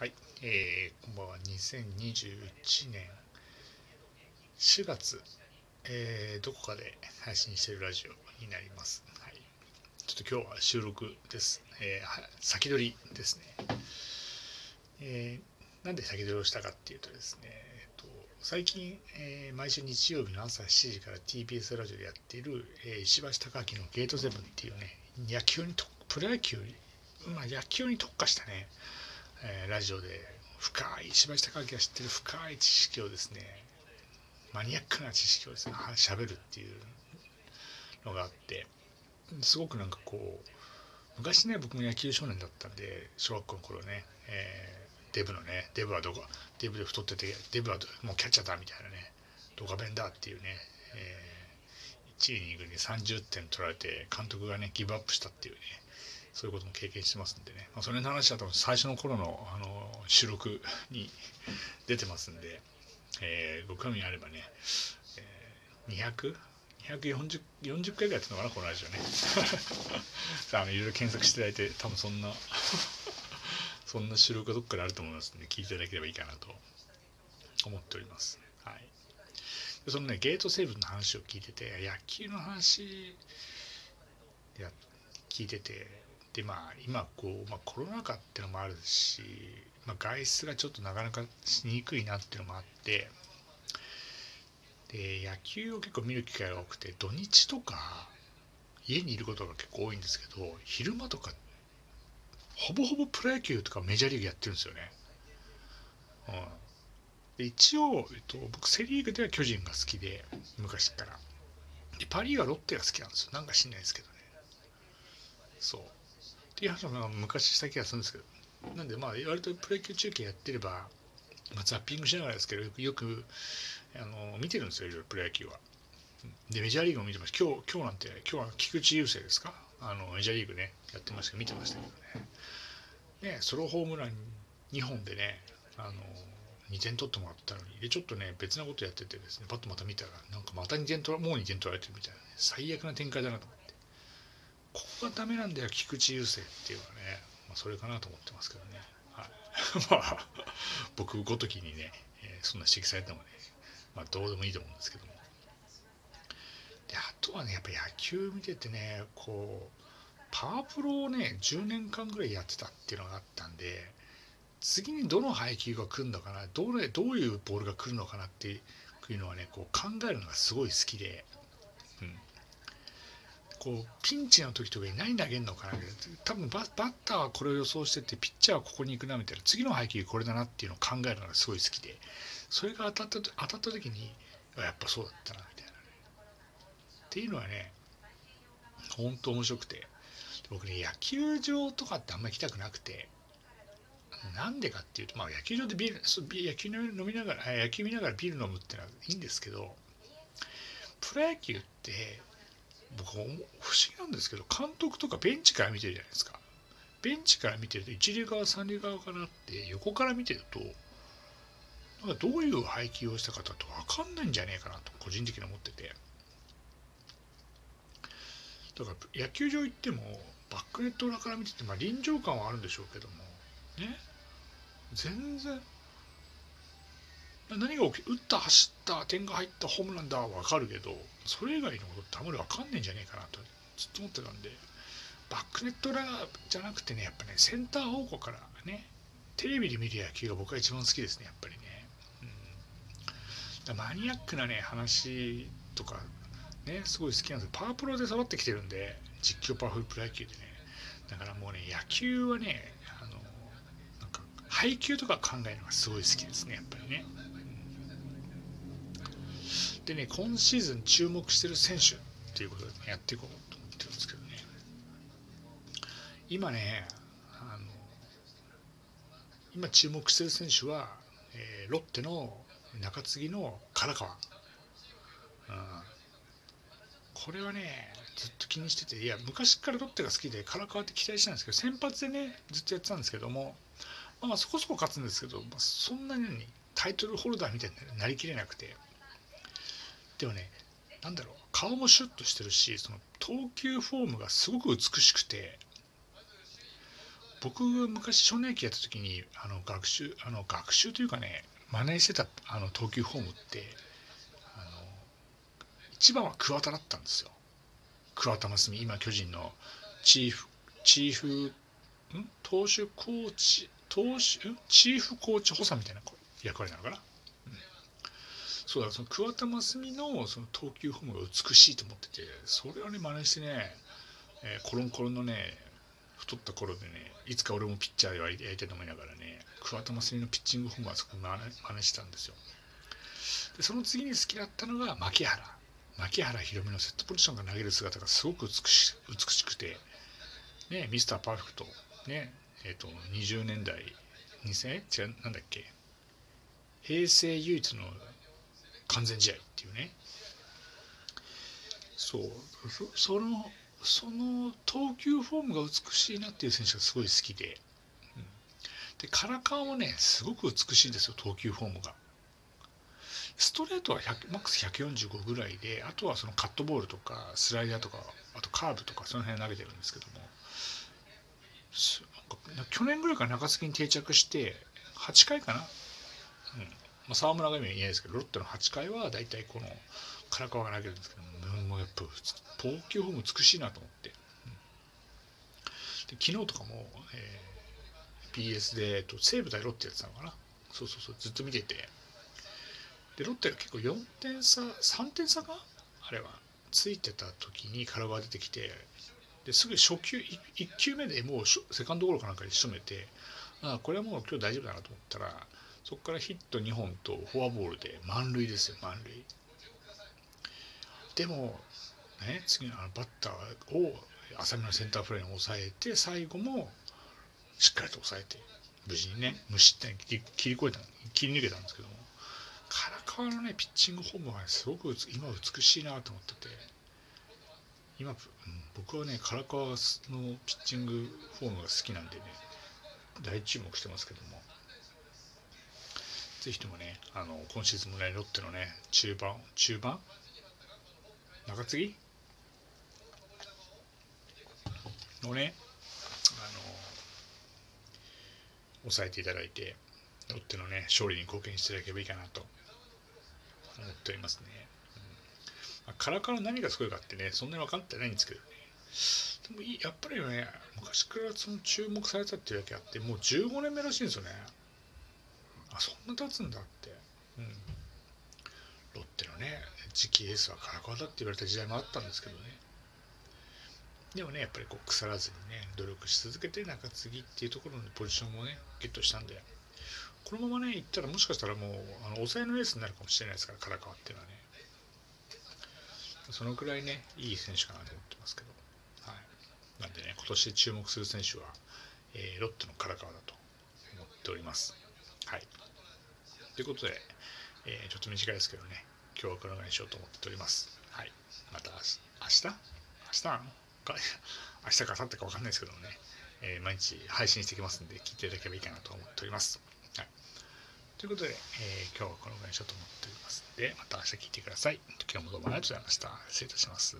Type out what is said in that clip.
はい、えー、こんばんは。2021年4月、えー、どこかで配信しているラジオになります。はい、ちょっと今日は収録です。えー、先取りですね。えー、なんで先取りをしたかっていうとですね、えーと、最近、えー、毎週日曜日の朝7時から TBS ラジオでやっている、えー、石橋貴明のゲートセブンっていうね、野球にとプロ野球に、まあ、野球に特化したね、えー、ラジオで深い石橋貴明が知ってる深い知識をですねマニアックな知識をですね喋るっていうのがあってすごくなんかこう昔ね僕も野球少年だったんで小学校の頃ね、えー、デブのねデブはどこデブで太っててデブはもうキャッチャーだみたいなねドカベンだっていうね、えー、1イニングに30点取られて監督がねギブアップしたっていうねそういうことも経験してますんでね、まあ、それの話は多分最初の頃のあの収録に出てますんで、えー、ご興味あればね、えー、200 240 40回ぐらいやってるのかなこのラジオね。あいろいろ検索していただいて多分そんな そんな収録がどっかであると思いますんで聞いていただければいいかなと思っております。はい。でそのねゲートセーブの話を聞いてて野球の話や聞いててでまあ今こう、まあ、コロナ禍っていうのもあるし、まあ、外出がちょっとなかなかしにくいなっていうのもあってで野球を結構見る機会が多くて土日とか家にいることが結構多いんですけど昼間とかほぼほぼプロ野球とかメジャーリーグやってるんですよね。うん、で一応、えっと、僕セ・リーグでは巨人が好きで昔から。でパ・リーグはロッテが好きなんですよ。なんか知んないですけどね。そう。っていう話も昔した気がするんですけど。なんでまあ割とプロ野球中継やってれば、まあ、ザッピングしながらですけどよくあの見てるんですよいろいろプロ野球は。でメジャーリーグも見てます。今日今日なんて今日は菊池雄星ですか？あのメジャーリーグねやってました。見てましたけどね。ねソロホームラン2本でねあの2点取ってもらったのに。でちょっとね別なことやっててですねパッとまた見たらなんかまた2点取らもう2点取られてるみたいな、ね、最悪な展開だなと思って。ここがダメなんだよ菊池雄星っていうのはね、まあ、それかなと思ってますけどね、はい、まあ僕ごときにね、えー、そんな指摘されてもね、まあ、どうでもいいと思うんですけども。であとはねやっぱ野球見ててねこうパワープロをね10年間ぐらいやってたっていうのがあったんで次にどの配球が来るのかなどれどういうボールが来るのかなっていうのはねこう考えるのがすごい好きで、うん、こうピンチの時とかに何投げるのかな多分バッターはこれを予想しててピッチャーはここに行くなみたいな次の配球これだなっていうのを考えるのがすごい好きでそれが当たった当たった時にやっぱそうだったなみたいな、ね、っていうのはね本当面白くて。僕ね野球場とかってあんまり行きたくなくてなんでかっていうと、まあ、野球場でビール野球飲みながら野球見ながらビール飲むってのはいいんですけどプロ野球って僕不思議なんですけど監督とかベンチから見てるじゃないですか。ベンチから見てると一塁側三塁側からって横から見てるとなんかどういう配球をしたかだと分かんないんじゃねえかなと個人的に思ってて。だから野球場行ってもバックネット裏から見てて、まあ、臨場感はあるんでしょうけどもね。全然何が起き打った走った点が入ったホームランだは分かるけどそれ以外のことってあんまり分かんねえんじゃねえかなとずっと思ってたんでバックネット裏じゃなくてねやっぱねセンター方向からねテレビで見る野球が僕は一番好きですねやっぱりね、うん、マニアックなね話とかねすごい好きなんです。よパワープロで育ってきてるんで実況パワフルプロ野球でね。だからもうね野球はねあのなんか配球とか考えるのがすごい好きですねやっぱりね。でね今シーズン注目してる選手っていうことで、やっていこうと思ってるんですけどね。今ねあの今注目してる選手は、えー、ロッテの中継ぎの唐川、うん、これはねずっと気にしてていや昔からロッテが好きで唐川って期待してたんですけど先発でねずっとやってたんですけども、まあ、そこそこ勝つんですけど、まあ、そんなにタイトルホルダーみたいになりきれなくて。でもねなんだろう顔もシュッとしてるしその投球フォームがすごく美しくて僕昔少年野球やった時にあの学習あの学習というかね真似してたあの投球フォームってあの一番は桑田だったんですよ。桑田真澄今巨人のチーフチーフん？投手コーチ投手チーフコーチ補佐みたいな役割なのかな、そうだその桑田真澄のその投球フォームが美しいと思っててそれをね真似してね、えー、コロンコロンのね太った頃でねいつか俺もピッチャーでやりたいと思いながらね桑田真澄のピッチングフォームはそこ真似真似したんですよ。でその次に好きだったのが牧原。牧原宏美のセットポジションが投げる姿がすごく美し美しくて、ね、ミスターパーフェクト、ねえーと、20年代2000違うなんだっけ。平成唯一の完全試合っていうね。そう。そのその投球フォームが美しいなっていう選手がすごい好きで、うん、で唐川もねすごく美しいんですよ投球フォームが。ストレートはマックス145ぐらいであとはそのカットボールとかスライダーとかあとカーブとかその辺投げてるんですけども。去年ぐらいから中継ぎに定着して8回かな、うんまあ、沢村が今言えないですけどロッテの8回は大体この唐川が投げるんですけどもうやっぱ投球フォーム美しいなと思って、うん、で昨日とかも、えー、BS で、えっと、西武対ロッテやってたのかな。そうそうそうずっと見てて。でロッテが結構4点差3点差かあれは。ついてた時にカラが出てきてですぐ初球 1, 球目でもうセカンドゴロかなんかに仕留めてあこれはもう今日大丈夫だなと思ったらそこからヒット2本とフォアボールで満塁ですよ満塁。でもね次のあのバッターを浅めのセンターフライに抑えて最後もしっかりと抑えて無事にね無失点切り越えた切り抜けたんですけども唐川のねピッチングフォームが、ね、すごく今美しいなと思ってて今、僕はね唐川のピッチングフォームが好きなんでね大注目してますけどもぜひともねあの今シーズンもねロッテのね中盤中盤？中継ぎ？のねあの抑えていただいてロッテのね勝利に貢献していただければいいかなと思っておりますね。うん、カラカラ何がすごいかってね、そんなに分かってないんですけどね。でもやっぱりね、昔からその注目されたっていうだけあって、もう15年目らしいんですよね。あ、そんな経つんだって。うん。ロッテのね、次期エースはカラカラだって言われた時代もあったんですけどね。でもね、やっぱりこう腐らずにね、努力し続けて中継ぎっていうところのポジションもね、ゲットしたんで、このままね、いったらもしかしたらもう、あの抑えのエースになるかもしれないですから、唐川っていうのはね。そのくらいね、いい選手かなと思ってますけど。はい。なんでね、今年注目する選手は、えー、ロッテの唐川だと思っております。はい。ということで、えー、ちょっと短いですけどね、今日はこのぐらいにしようと思っております。はい。また明日？明日？か明日か明後日か分かんないですけどもね、えー、毎日配信してきますんで、聞いていただければいいかなと思っております。はいということで、えー、今日はこのぐらいにしようと思っておりますので、また明日聞いてください。今日もどうもありがとうございました。失礼いたします。